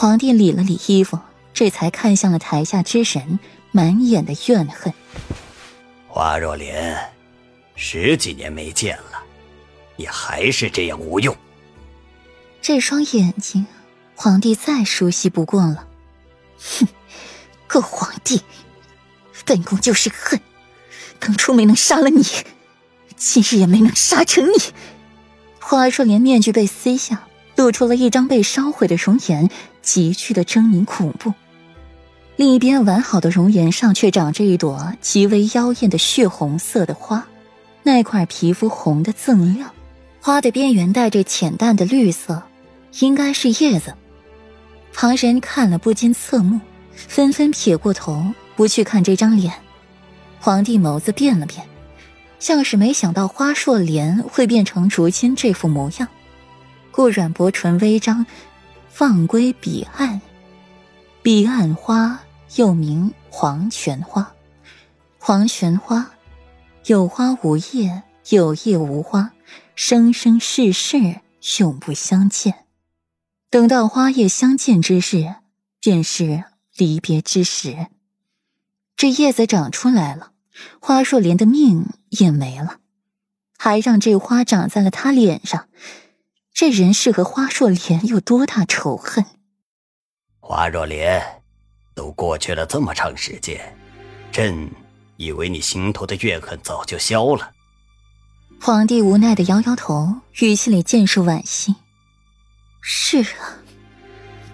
皇帝理了理衣服，这才看向了台下之神，满眼的怨恨。花若莲，十几年没见了，你还是这样无用。这双眼睛，皇帝再熟悉不过了。哼，狗皇帝，本宫就是恨，当初没能杀了你，今日也没能杀成你。花若莲面具被撕下，露出了一张被烧毁的容颜，极具的狰狞恐怖。另一边完好的容颜上却长着一朵极为妖艳的血红色的花，那块皮肤红的锃亮，花的边缘带着浅淡的绿色，应该是叶子。旁人看了不禁侧目，纷纷撇过头不去看这张脸。皇帝眸子变了变，像是没想到花硕莲会变成如今这副模样，顾阮薄唇微张，放归彼岸，彼岸花。又名黄泉花，黄泉花有花无叶，有叶无花，生生世世永不相见。等到花叶相见之日，便是离别之时。这叶子长出来了，花若莲的命也没了，还让这花长在了他脸上。这人是和花若莲有多大仇恨？花若莲。都过去了这么长时间，朕以为你心头的怨恨早就消了。皇帝无奈的摇摇头，语气里尽是惋惜。是啊，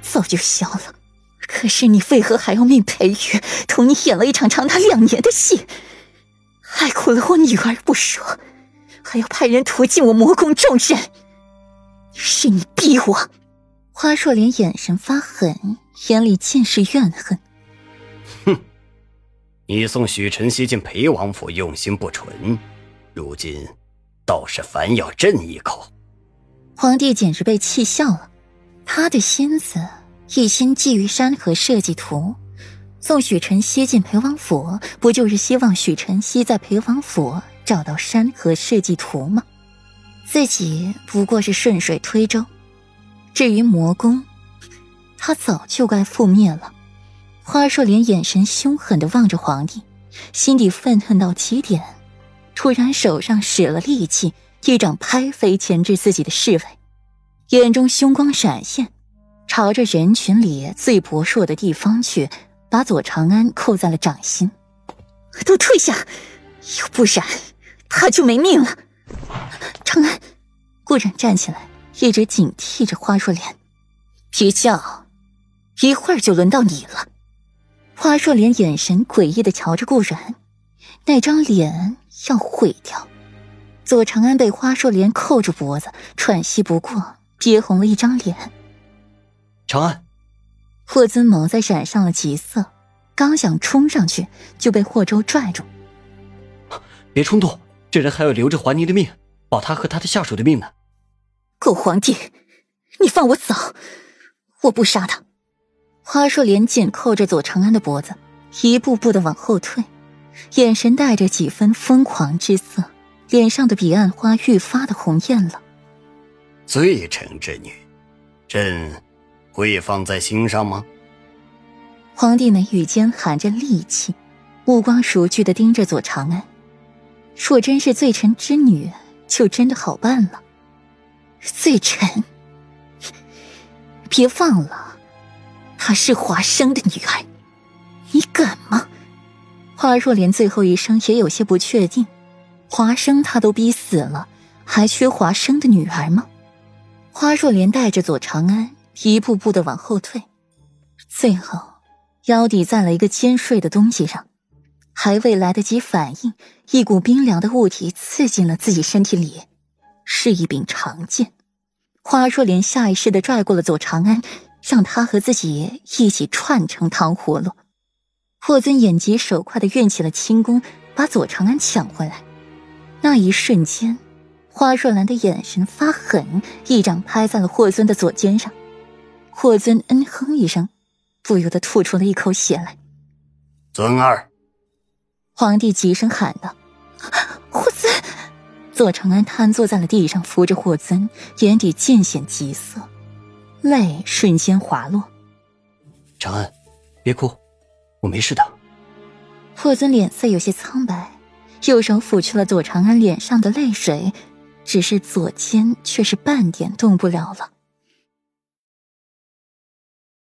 早就消了。可是你为何还要命裴玉同你演了一场长达两年的戏，害苦了我女儿不说，还要派人屠尽我魔宫众人？是你逼我！花若莲眼神发狠。眼里尽是怨恨。哼，你送许晨曦进裴王府用心不纯，如今倒是反咬朕一口。皇帝简直被气笑了，他的心思一心觊觎山河设计图，送许晨曦进裴王府，不就是希望许晨曦在裴王府找到山河设计图吗？自己不过是顺水推舟。至于魔宫。他早就该覆灭了。花若莲眼神凶狠的望着皇帝，心底愤恨到极点，突然手上使了力气，一掌拍飞钳制自己的侍卫，眼中凶光闪现，朝着人群里最薄弱的地方去，把左长安扣在了掌心。都退下，要不然他就没命了。长安，顾然站起来，一直警惕着花若莲，别叫。一会儿就轮到你了。花若莲眼神诡异的瞧着顾然，那张脸要毁掉。左长安被花若莲扣住脖子，喘息不过，憋红了一张脸。长安，霍尊眸在染上了急色，刚想冲上去，就被霍州拽住。别冲动，这人还要留着还您的命，保他和他的下属的命呢。狗皇帝，你放我走，我不杀他。花硕莲紧扣着左长安的脖子，一步步的往后退，眼神带着几分疯狂之色，脸上的彼岸花愈发的红艳了。罪臣之女，朕会放在心上吗？皇帝眉宇间含着戾气，目光熟聚的盯着左长安。若真是罪臣之女，就真的好办了。罪臣，别忘了。她是华生的女儿，你敢吗？花若莲最后一声也有些不确定。华生他都逼死了，还缺华生的女儿吗？花若莲带着左长安一步步的往后退，最后腰抵在了一个尖锐的东西上，还未来得及反应，一股冰凉的物体刺进了自己身体里，是一柄长剑。花若莲下意识的拽过了左长安。让他和自己一起串成糖葫芦。霍尊眼疾手快的运起了轻功，把左长安抢回来。那一瞬间，花若兰的眼神发狠，一掌拍在了霍尊的左肩上。霍尊嗯哼一声，不由得吐出了一口血来。尊儿，皇帝急声喊道：“霍尊！”左长安瘫坐在了地上，扶着霍尊，眼底尽显急色。泪瞬间滑落，长安，别哭，我没事的。霍尊脸色有些苍白，右手抚去了左长安脸上的泪水，只是左肩却是半点动不了了。